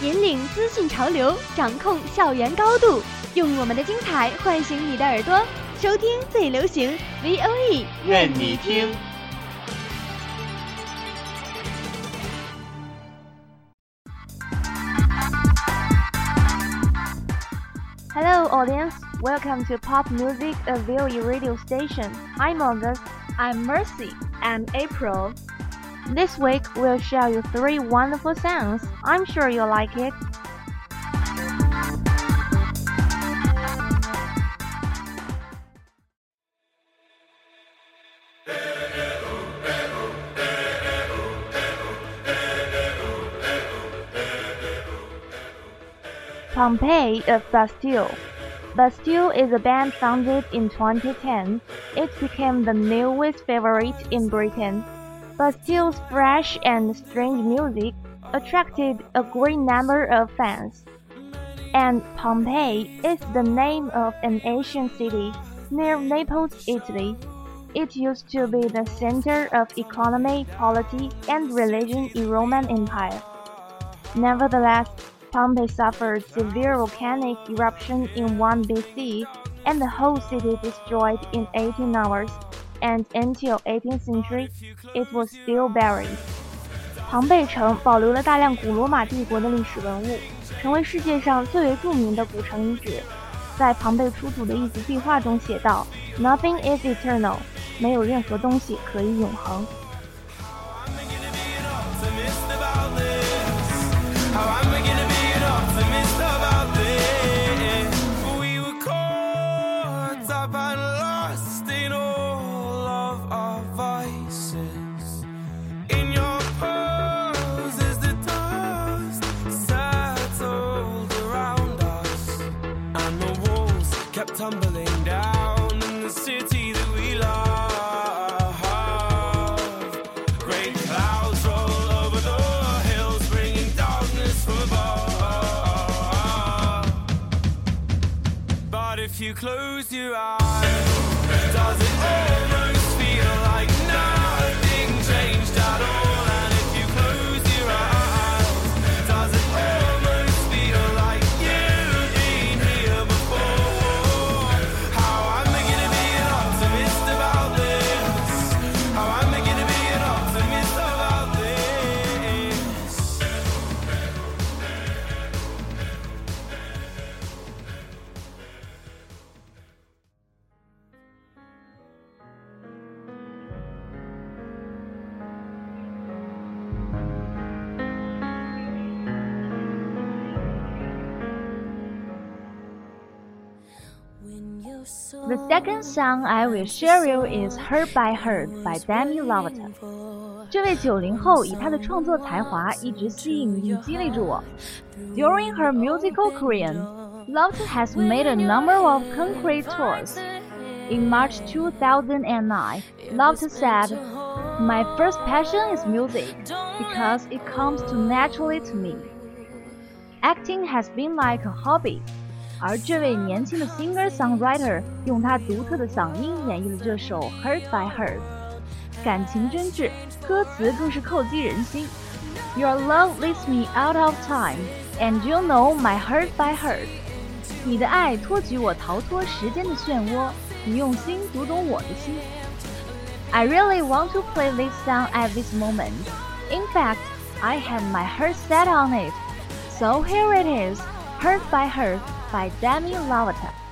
引领资讯潮流，掌控校园高度，用我们的精彩唤醒你的耳朵，收听最流行 V O E，愿你听。Hello, audience. Welcome to Pop Music, a VOE radio station. I'm August. I'm Mercy and April. This week, we'll show you three wonderful songs. I'm sure you'll like it. Pompeii of Bastille. Bastille is a band founded in 2010. It became the newest favorite in Britain. Bastille's fresh and strange music attracted a great number of fans. And Pompeii is the name of an ancient city near Naples, Italy. It used to be the center of economy, polity, and religion in Roman Empire. Nevertheless, Pompeii suffered severe volcanic eruption in 1 BC, and the whole city destroyed in 18 hours. And until 18th century, it was still buried. 庞贝城保留了大量古罗马帝国的历史文物，成为世界上最为著名的古城遗址。在庞贝出土的一幅壁画中写道：“Nothing is eternal，没有任何东西可以永恒。” You close your eyes, The second song I will share you is "Hurt by Hurt" by Demi Lovato。这位九零后以她的创作才华一直吸引并激励着我。During her musical career, Lovato has made a number of concrete tours. In March 2009, Lovato said, "My first passion is music because it comes too naturally to me. Acting has been like a hobby." 而这位年轻的 singer-songwriter 用他独特的嗓音演绎了这首《Hurt by Hurt》，感情真挚，歌词更是扣击人心。Your love leads me out of time, and you know my hurt by hurt。你的爱托举我逃脱时间的漩涡，你用心读懂我的心。I really want to play this song at this moment. In fact, I have my heart set on it. So here it is, Hurt by Hurt by Demi Lovato.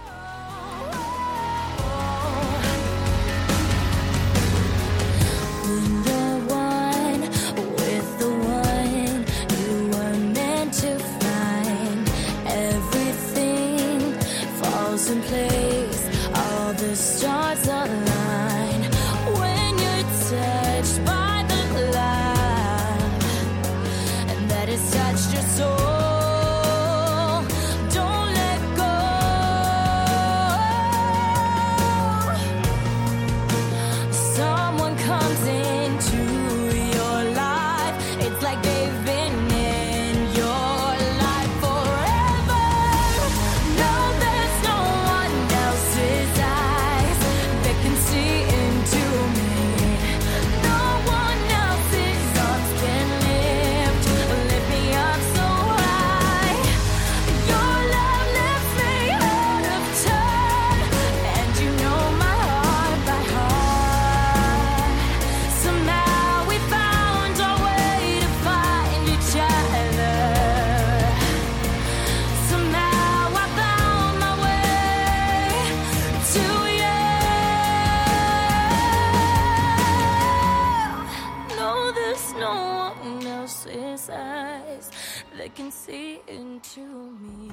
there's no one else's eyes that can see into me.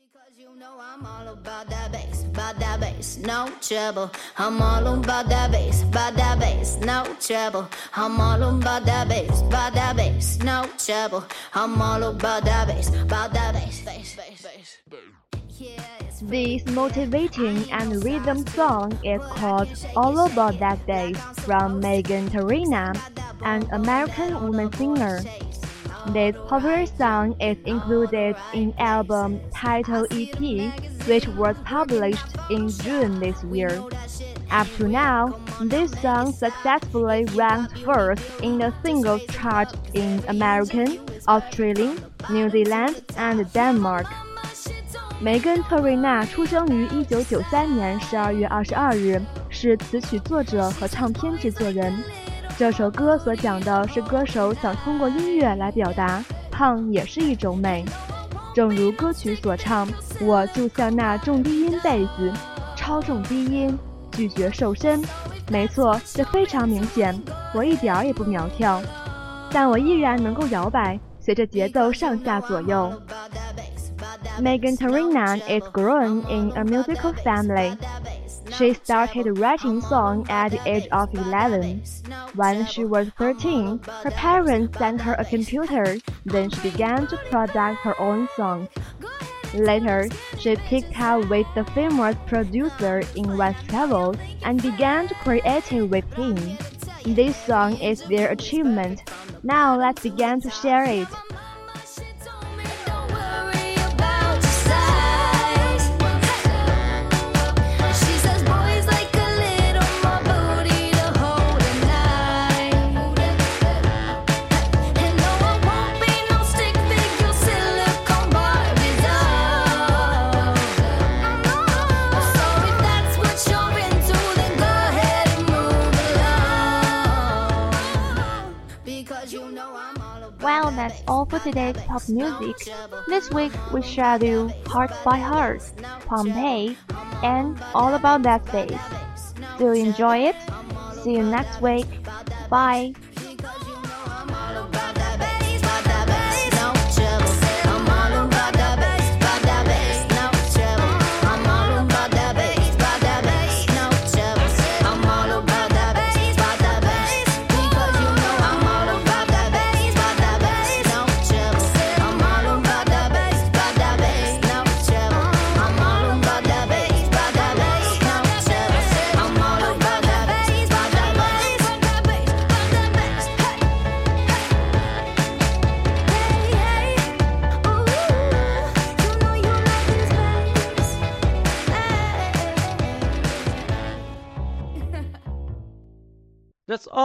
Because you know I'm all about that bass, about that bass, no trouble. I'm all about that bass, about that bass, no trouble. I'm all about that bass, about that bass, no trouble. I'm all about that bass, about that bass, bass, bass, bass. bass. This motivating and rhythm song is called All About That Day from Meghan Trainor, an American woman singer. This popular song is included in album Title EP, which was published in June this year. Up to now, this song successfully ranked first in the singles chart in American, Australian, New Zealand, and Denmark. 梅根·特瑞娜出生于1993年12月22日，是词曲作者和唱片制作人。这首歌所讲的是歌手想通过音乐来表达胖也是一种美。正如歌曲所唱，我就像那重低音贝斯，超重低音，拒绝瘦身。没错，这非常明显，我一点儿也不苗条，但我依然能够摇摆，随着节奏上下左右。Meghan Trainor is grown in a musical family. She started writing songs at the age of 11. When she was 13, her parents sent her a computer, then she began to produce her own songs. Later, she picked up with the famous producer in West Travel and began to create it with him. This song is their achievement. Now let's begin to share it. Well, that's all for today's pop music. This week we showed you Heart by Heart, Pompeii, and All About That Bass. Do you enjoy it? See you next week. Bye.